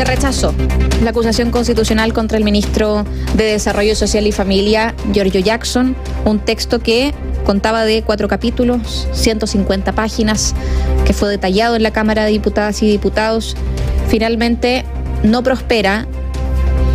Se rechazó la acusación constitucional contra el ministro de Desarrollo Social y Familia, Giorgio Jackson, un texto que contaba de cuatro capítulos, 150 páginas, que fue detallado en la Cámara de Diputadas y Diputados. Finalmente no prospera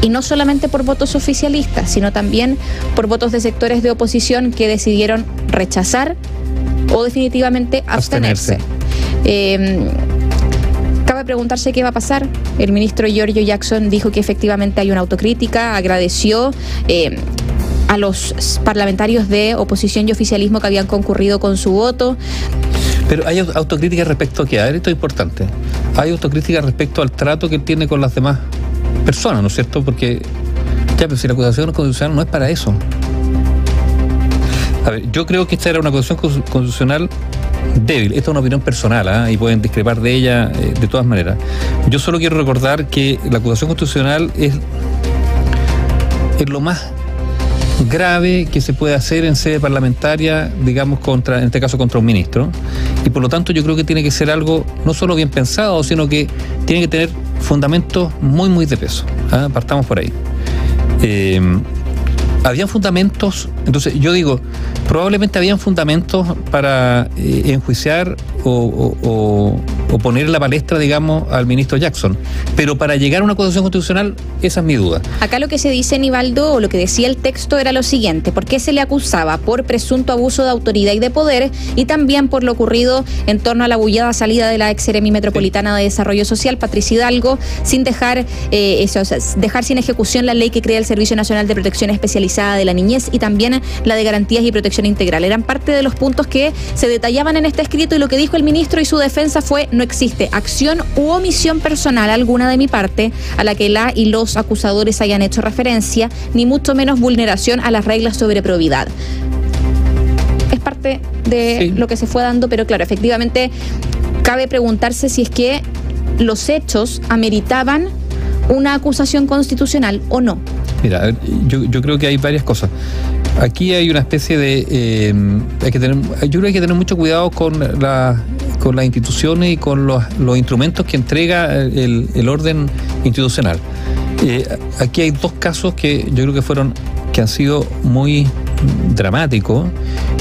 y no solamente por votos oficialistas, sino también por votos de sectores de oposición que decidieron rechazar o definitivamente abstenerse. Eh, preguntarse qué va a pasar. El ministro Giorgio Jackson dijo que efectivamente hay una autocrítica, agradeció. Eh, a los parlamentarios de oposición y oficialismo que habían concurrido con su voto. Pero hay autocrítica respecto a qué? A ver, esto es importante. Hay autocrítica respecto al trato que tiene con las demás personas, ¿no es cierto? Porque, ya, pero si la acusación constitucional no es para eso. A ver, yo creo que esta era una acusación constitucional débil. Esta es una opinión personal ¿ah? y pueden discrepar de ella eh, de todas maneras. Yo solo quiero recordar que la acusación constitucional es, es lo más grave que se puede hacer en sede parlamentaria, digamos, contra, en este caso contra un ministro. Y por lo tanto yo creo que tiene que ser algo no solo bien pensado, sino que tiene que tener fundamentos muy, muy de peso. ¿ah? Partamos por ahí. Habían fundamentos, entonces yo digo, probablemente habían fundamentos para eh, enjuiciar o, poner en la palestra, digamos, al ministro Jackson. Pero para llegar a una acusación constitucional, esa es mi duda. Acá lo que se dice, Nivaldo, o lo que decía el texto era lo siguiente, ¿por qué se le acusaba? Por presunto abuso de autoridad y de poder y también por lo ocurrido en torno a la bullada salida de la ex Metropolitana de Desarrollo Social, Patricia Hidalgo, sin dejar, eh, dejar sin ejecución la ley que crea el Servicio Nacional de Protección Especializada de la Niñez y también la de Garantías y Protección Integral. Eran parte de los puntos que se detallaban en este escrito y lo que dijo el ministro y su defensa fue no existe acción u omisión personal alguna de mi parte a la que la y los acusadores hayan hecho referencia, ni mucho menos vulneración a las reglas sobre probidad. Es parte de lo que se fue dando, pero claro, efectivamente cabe preguntarse si es que los hechos ameritaban una acusación constitucional o no. Mira, yo, yo creo que hay varias cosas. Aquí hay una especie de... Eh, hay que tener, yo creo que hay que tener mucho cuidado con, la, con las instituciones y con los, los instrumentos que entrega el, el orden institucional. Eh, aquí hay dos casos que yo creo que fueron que han sido muy dramáticos,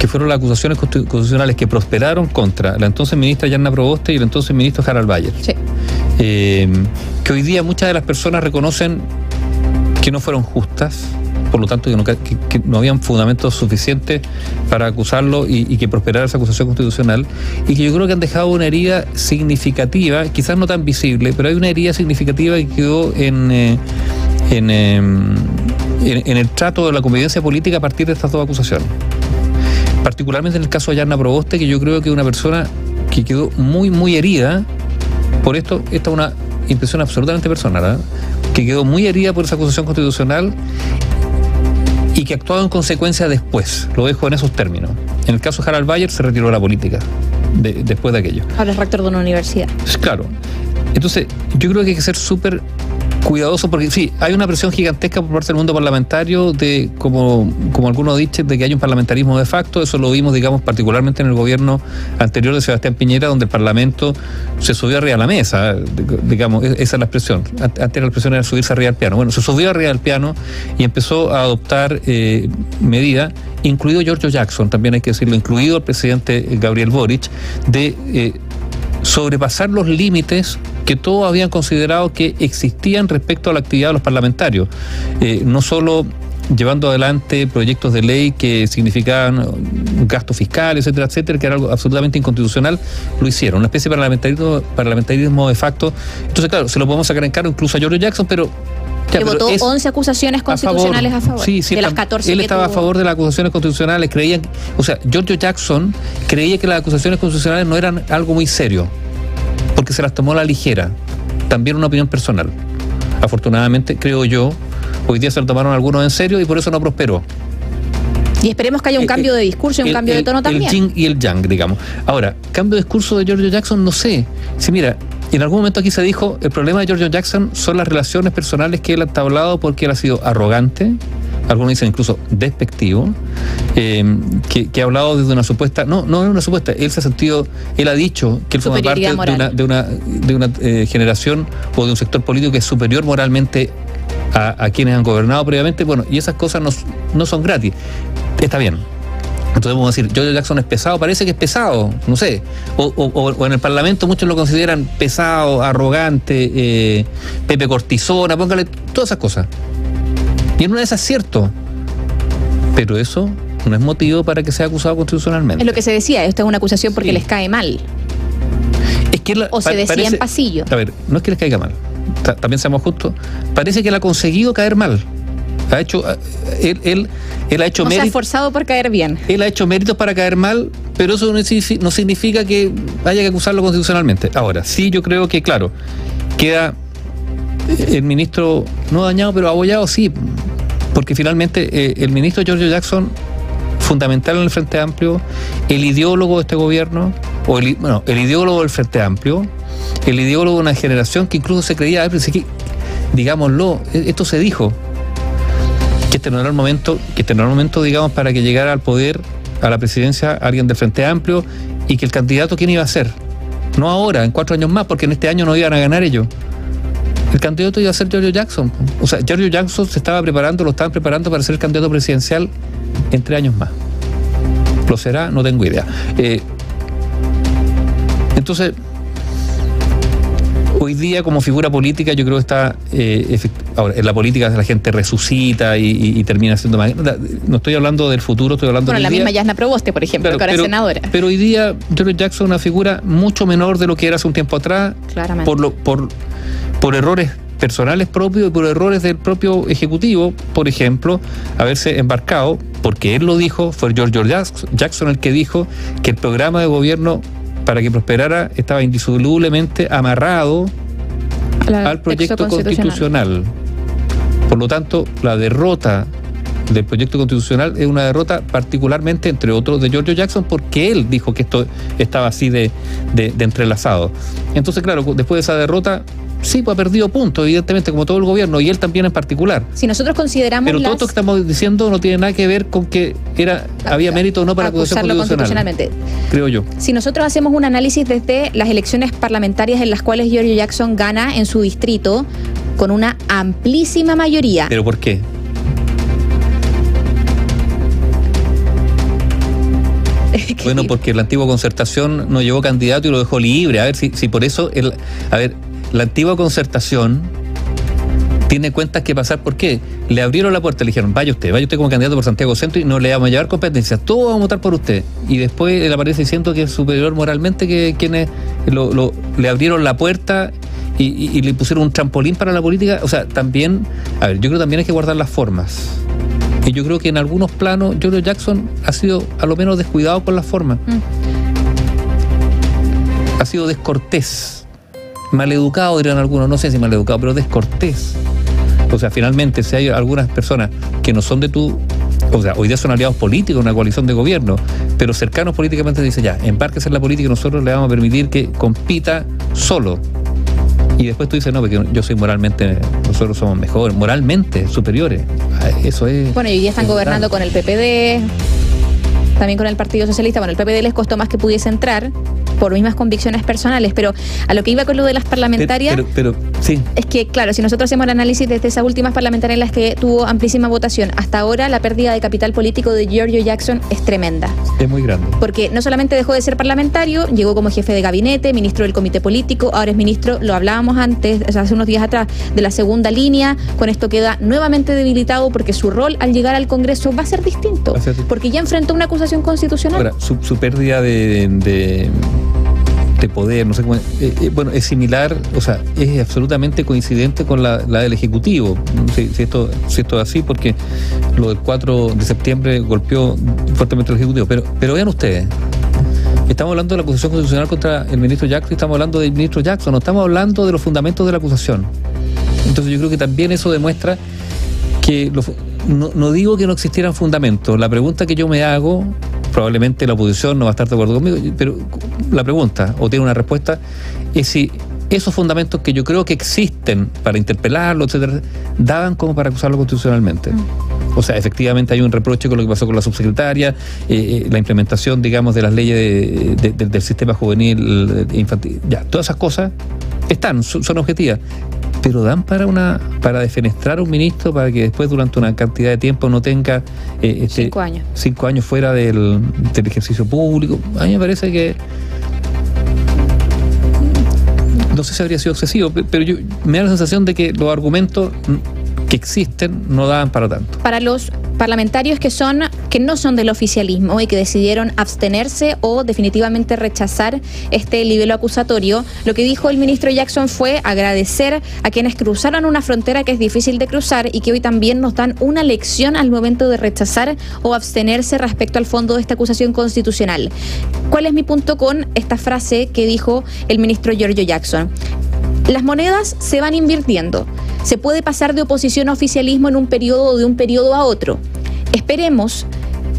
que fueron las acusaciones constitucionales que prosperaron contra la entonces ministra Yanna Proboste y el entonces ministro Harald Bayer. Sí. Eh, que hoy día muchas de las personas reconocen que no fueron justas, por lo tanto que no, habían fundamentos suficientes para acusarlo y, que prosperara esa acusación constitucional, y que yo creo que han dejado una herida significativa, quizás no tan visible, pero hay una herida significativa que quedó en, eh, em, en, el trato de la convivencia política a partir de estas dos acusaciones. Particularmente en el caso de Yarna Proboste, que yo creo que es una persona que quedó muy, muy herida por esto. Esta es una impresión absolutamente personal. ¿eh? que quedó muy herida por esa acusación constitucional y que actuado en consecuencia después. Lo dejo en esos términos. En el caso de Harald Bayer se retiró de la política después de aquello. Ahora es rector de una universidad. Claro. Entonces, yo creo que hay que ser súper cuidadoso porque sí, hay una presión gigantesca por parte del mundo parlamentario de, como, como algunos dicen, de que hay un parlamentarismo de facto. Eso lo vimos, digamos, particularmente en el gobierno anterior de Sebastián Piñera, donde el Parlamento se subió arriba de la mesa, digamos, e-, esa es la expresión. Antes la expresión era subirse arriba del piano. Bueno, se subió arriba del piano y empezó a adoptar eh, medidas incluido Giorgio Jackson, también hay que decirlo, incluido el presidente Gabriel Boric, de eh, sobrepasar los límites que todos habían considerado que existían respecto a la actividad de los parlamentarios. Eh, no solo llevando adelante proyectos de ley que significaban gasto fiscal, etcétera, etcétera, que era algo absolutamente inconstitucional, lo hicieron. Una especie de parlamentarismo, parlamentarismo de facto. Entonces, claro, se lo podemos sacar en cargo incluso a George Jackson, pero que votó 11 acusaciones constitucionales a favor, sí, sí, de las 14 Él estaba a favor de las acusaciones constitucionales, creía, o sea, George Jackson creía que las acusaciones constitucionales no eran algo muy serio porque se las tomó a la ligera. También una opinión personal. Afortunadamente, creo yo, hoy día se lo tomaron algunos en serio y por eso no prosperó. Y esperemos que haya un eh, cambio de discurso y un cambio de tono también. El yin y el yang, digamos. Ahora, cambio de discurso de George Jackson, no sé. Si mira, en algún momento aquí se dijo, el problema de George Jackson son las relaciones personales que él ha entablado porque él ha sido arrogante, algunos dicen incluso despectivo, eh, que, ha hablado desde una supuesta, no, no es una supuesta, él se ha sentido, él ha dicho que él forma parte de una, de una, de una eh, generación o de un sector político que es superior moralmente a, quienes han gobernado previamente, bueno, y esas cosas no, no son gratis. Está bien, entonces vamos a decir, Joe Jackson es pesado, parece que es pesado, no sé. O, en el Parlamento muchos lo consideran pesado, arrogante, eh, Pepe Cortisona, póngale todas esas cosas. Y en una de esas es cierto. Pero eso no es motivo para que sea acusado constitucionalmente. Es lo que se decía, esta es una acusación porque les cae mal. Es que o se decía en pasillo. A ver, no es que les caiga mal. También seamos justos. Parece que él ha conseguido caer mal. Ha hecho, él, él, él ha hecho méritos. Se ha esforzado por caer bien. Él ha hecho méritos para caer mal, pero eso no significa que haya que acusarlo constitucionalmente. Ahora, sí, yo creo que, claro, queda el ministro no dañado, pero abollado, sí, porque finalmente eh, el ministro Giorgio Jackson, fundamental en el Frente Amplio, el ideólogo de este gobierno, o el, bueno, el ideólogo del Frente Amplio, el ideólogo de una generación que incluso se creía, que, digámoslo, e, esto se dijo, que este no era el momento, este no era el momento, digamos, para que llegara al poder, a la presidencia, alguien del Frente Amplio, y que el candidato, ¿quién iba a ser? No ahora, en cuatro años más, porque en este año no iban a ganar ellos. El candidato iba a ser Giorgio Jackson. O sea, Giorgio Jackson se estaba preparando, lo estaban preparando para ser candidato presidencial en tres años más. ¿Lo será? No tengo idea. Eh, entonces, hoy día como figura política yo creo que está eh, ahora en la política la gente resucita y, termina siendo más no estoy hablando del futuro estoy hablando bueno la misma Yasna Proboste por ejemplo que ahora es senadora pero hoy día George Jackson es una figura mucho menor de lo que era hace un tiempo atrás Claramente. por lo por por errores personales propios y por errores del propio Ejecutivo, por ejemplo, haberse embarcado, porque él lo dijo, fue George Jackson el que dijo que el programa de gobierno para que prosperara estaba indisolublemente amarrado al proyecto constitucional. Por lo tanto, la derrota del proyecto constitucional es una derrota particularmente, entre otros, de George Jackson, porque él dijo que esto estaba así de, de entrelazado. Entonces, claro, después de esa derrota, Sí, pues ha perdido puntos, evidentemente, como todo el gobierno, y él también en particular. Si nosotros consideramos. Pero todo esto que estamos diciendo no tiene nada que ver con que era había mérito o no para acusarlo constitucionalmente. Creo yo. Si nosotros hacemos un análisis desde las elecciones parlamentarias en las cuales Giorgio Jackson gana en su distrito con una amplísima mayoría. ¿Pero por qué? Bueno, porque la antigua concertación no llevó candidato y lo dejó libre. A ver si, si por eso, el, a ver, la antigua concertación tiene cuentas que pasar. ¿Por qué? Le abrieron la puerta, le dijeron, vaya usted, vaya usted como candidato por Santiago Centro y no le vamos a llevar competencia, todos vamos a votar por usted. Y después él aparece diciendo que es superior moralmente que quienes le abrieron la puerta y, le pusieron un trampolín para la política. O sea, también, a ver, yo creo que también hay que guardar las formas. Y yo creo que en algunos planos, George Jackson ha sido a lo menos descuidado con las formas. Mm. Ha sido descortés maleducado, dirían algunos, no sé si maleducado, pero descortés. O sea, finalmente, si hay algunas personas que no son de tu. O sea, hoy día son aliados políticos, una coalición de gobierno, pero cercanos políticamente dicen ya, empárquese en la política y nosotros le vamos a permitir que compita solo. Y después tú dices, no, porque yo soy moralmente, nosotros somos mejores, moralmente superiores. Ah, eso es. Bueno, y día están gobernando con el PPD, también con el Partido Socialista. Bueno, el PPD les costó más que pudiese entrar, por mismas convicciones personales, pero a lo que iba con lo de las parlamentarias, pero, sí. es que, claro, si nosotros hacemos el análisis desde esas últimas parlamentarias en las que tuvo amplísima votación, hasta ahora la pérdida de capital político de Giorgio Jackson es tremenda. Es muy grande. Porque no solamente dejó de ser parlamentario, llegó como jefe de gabinete, ministro del comité político, ahora es ministro, lo hablábamos antes, hace unos días atrás, de la segunda línea, con esto queda nuevamente debilitado porque su rol al llegar al Congreso va a ser distinto, porque ya enfrentó una acusación constitucional. Ahora, su, pérdida de de poder, no sé cómo. Eh, eh, bueno, es similar, o sea, es absolutamente coincidente con la, del Ejecutivo. Si, esto, si esto es así, porque lo del 4 de septiembre golpeó fuertemente al Ejecutivo. Pero, pero vean ustedes, Estamos hablando de la acusación constitucional contra el ministro Jackson estamos hablando del ministro Jackson, no estamos hablando de los fundamentos de la acusación. Entonces yo creo que también eso demuestra que no, no, digo que no existieran fundamentos. La pregunta que yo me hago probablemente la oposición no va a estar de acuerdo conmigo, pero la pregunta, o tiene una respuesta, es si esos fundamentos que yo creo que existen para interpelarlo, etcétera, daban como para acusarlo constitucionalmente. Mm. o sea, efectivamente hay un reproche con lo que pasó con la subsecretaria, eh, eh, la implementación, digamos, de las leyes del sistema juvenil infantil. Ya, todas esas cosas están, son, objetivas pero dan para una para defenestrar a un ministro para que después durante una cantidad de tiempo no tenga eh, este, cinco años. cinco años fuera del, del, ejercicio público. A mí me parece que no sé si habría sido excesivo pero yo me da la sensación de que los argumentos que existen no dan para tanto. Para los parlamentarios que son que no son del oficialismo y que decidieron abstenerse o definitivamente rechazar este nivel acusatorio. Lo que dijo el ministro Jackson fue agradecer a quienes cruzaron una frontera que es difícil de cruzar y que hoy también nos dan una lección al momento de rechazar o abstenerse respecto al fondo de esta acusación constitucional. ¿Cuál es mi punto con esta frase que dijo el ministro Giorgio Jackson? Las monedas se van invirtiendo. Se puede pasar de oposición a oficialismo en un periodo o de un periodo a otro. Esperemos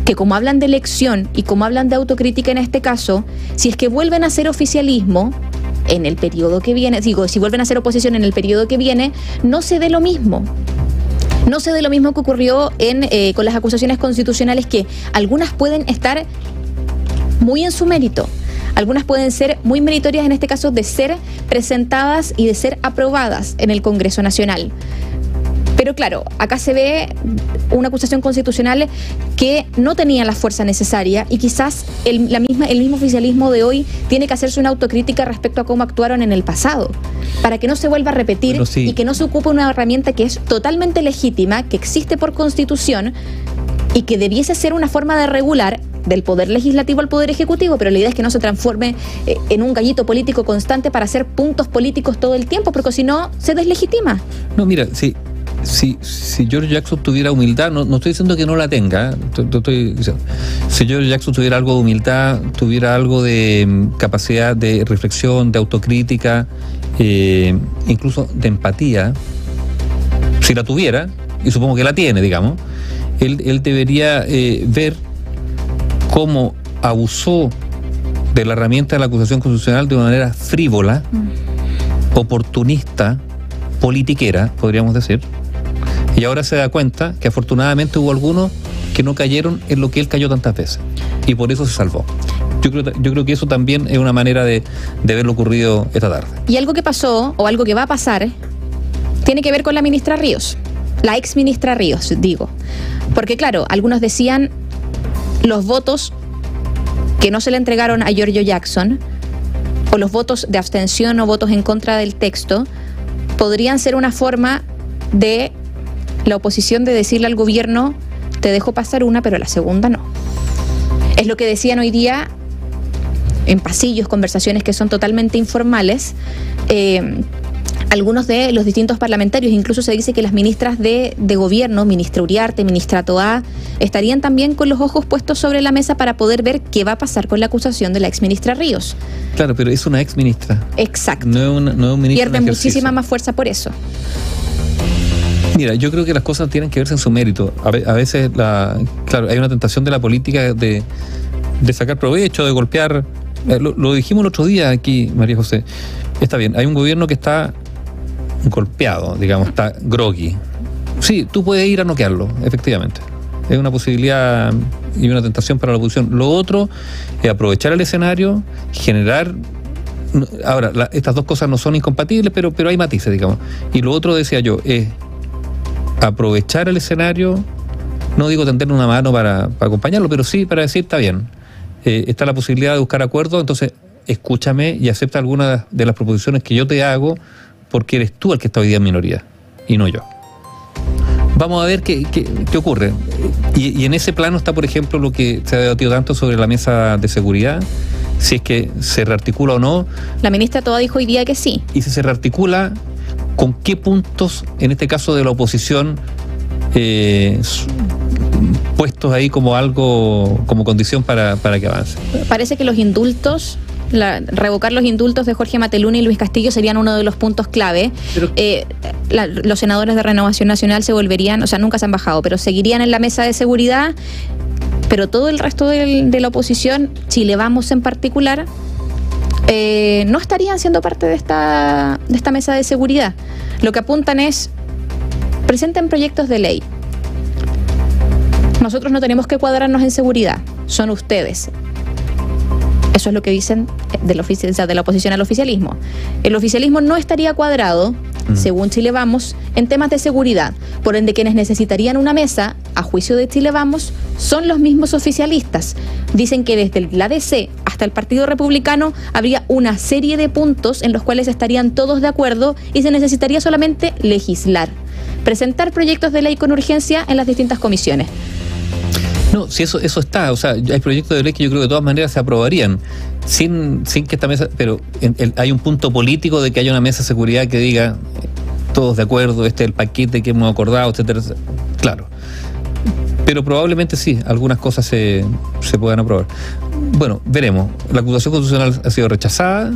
que como hablan de elección y como hablan de autocrítica en este caso, si es que vuelven a ser oficialismo en el periodo que viene, digo, si vuelven a ser oposición en el periodo que viene, no se dé lo mismo. No se dé lo mismo que ocurrió en, eh, con las acusaciones constitucionales que algunas pueden estar muy en su mérito. Algunas pueden ser muy meritorias en este caso de ser presentadas y de ser aprobadas en el Congreso Nacional. Pero claro, acá se ve una acusación constitucional que no tenía la fuerza necesaria y quizás el, la misma, el mismo oficialismo de hoy tiene que hacerse una autocrítica respecto a cómo actuaron en el pasado, para que no se vuelva a repetir y que no se ocupe una herramienta que es totalmente legítima, que existe por constitución y que debiese ser una forma de regular del poder legislativo al poder ejecutivo, pero la idea es que no se transforme eh, en un gallito político constante para hacer puntos políticos todo el tiempo, porque si no, se deslegitima. No, mira, si, si, si George Jackson tuviera humildad, no, no estoy diciendo que no la tenga, ¿eh? si George Jackson tuviera algo de humildad, tuviera algo de mm, capacidad de reflexión, de autocrítica, eh, incluso de empatía, si la tuviera, y supongo que la tiene, digamos, él, él debería ver cómo abusó de la herramienta de la acusación constitucional de una manera frívola, mm. oportunista, politiquera, podríamos decir. Y ahora se da cuenta que afortunadamente hubo algunos que no cayeron en lo que él cayó tantas veces. Y por eso se salvó. Yo creo, yo creo que eso también es una manera de, de ver lo ocurrido esta tarde. Y algo que pasó, o algo que va a pasar, tiene que ver con la ministra Ríos. La ex ministra Ríos, digo. Porque claro, algunos decían los votos que no se le entregaron a Giorgio Jackson, o los votos de abstención o votos en contra del texto, podrían ser una forma de la oposición de decirle al gobierno, te dejo pasar una, pero la segunda no. Es lo que decían hoy día en pasillos, conversaciones que son totalmente informales. Eh, algunos de los distintos parlamentarios, incluso se dice que las ministras de, gobierno, ministra Uriarte, ministra Toá, estarían también con los ojos puestos sobre la mesa para poder ver qué va a pasar con la acusación de la ex ministra Ríos. Claro, pero es una ex ministra. Exacto. No es, una, no un ministro. Pierde muchísima más fuerza por eso. Mira, yo creo que las cosas tienen que verse en su mérito. A, veces, la, claro, hay una tentación de la política de, sacar provecho, de golpear. Eh, lo, lo dijimos el otro día aquí, María José. Está bien, hay un gobierno que está golpeado, digamos, está groggy. Sí, tú puedes ir a noquearlo, efectivamente. Es una posibilidad y una tentación para la oposición. Lo otro es aprovechar el escenario, generar ahora, estas dos cosas no son incompatibles, pero, pero hay matices, digamos. Y lo otro, decía yo, es aprovechar el escenario, no digo tender una mano para, acompañarlo, pero sí para decir, está bien, eh, está la posibilidad de buscar acuerdos, entonces escúchame y acepta algunas de las proposiciones que yo te hago porque eres tú el que está hoy día en minoría y no yo. Vamos a ver qué, qué, ocurre. Y, en ese plano está, por ejemplo, lo que se ha debatido tanto sobre la mesa de seguridad, si es que se rearticula o no. La ministra toda dijo hoy día que sí. Y si se rearticula, ¿con qué puntos, en este caso de la oposición, eh, puestos ahí como algo, como condición para, para que avance? Parece que los indultos revocar los indultos de Jorge Mateluni y Luis Castillo serían uno de los puntos clave. Eh, los senadores de Renovación Nacional se volverían, o sea, nunca se han bajado, pero seguirían en la mesa de seguridad, pero todo el resto de la oposición, Chile Vamos en particular, eh, no estarían siendo parte de esta, de esta mesa de seguridad. Lo que apuntan es, presenten proyectos de ley. nosotros no tenemos que cuadrarnos en seguridad, son ustedes. Eso es lo que dicen de la, de la oposición al oficialismo. El oficialismo no estaría cuadrado, mm. según Chile Vamos, en temas de seguridad. Por ende, quienes necesitarían una mesa, a juicio de Chile Vamos, son los mismos oficialistas. Dicen que desde el ADC hasta el Partido Republicano habría una serie de puntos en los cuales estarían todos de acuerdo y se necesitaría solamente legislar presentar proyectos de ley con urgencia en las distintas comisiones. No, si eso, eso está, o sea, hay proyectos de ley que yo creo que de todas maneras se aprobarían, sin, sin que esta mesa, pero hay un punto político de que haya una mesa de seguridad que diga todos de acuerdo, este es el paquete que hemos acordado, Claro. Pero probablemente sí, algunas cosas se, se puedan aprobar. Bueno, veremos. La acusación constitucional ha sido rechazada.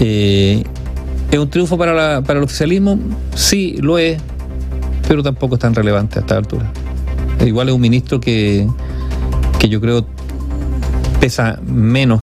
Eh, ¿Es un triunfo para, para el oficialismo? Sí, lo es pero tampoco es tan relevante a esta altura. Igual es un ministro que, que yo creo pesa menos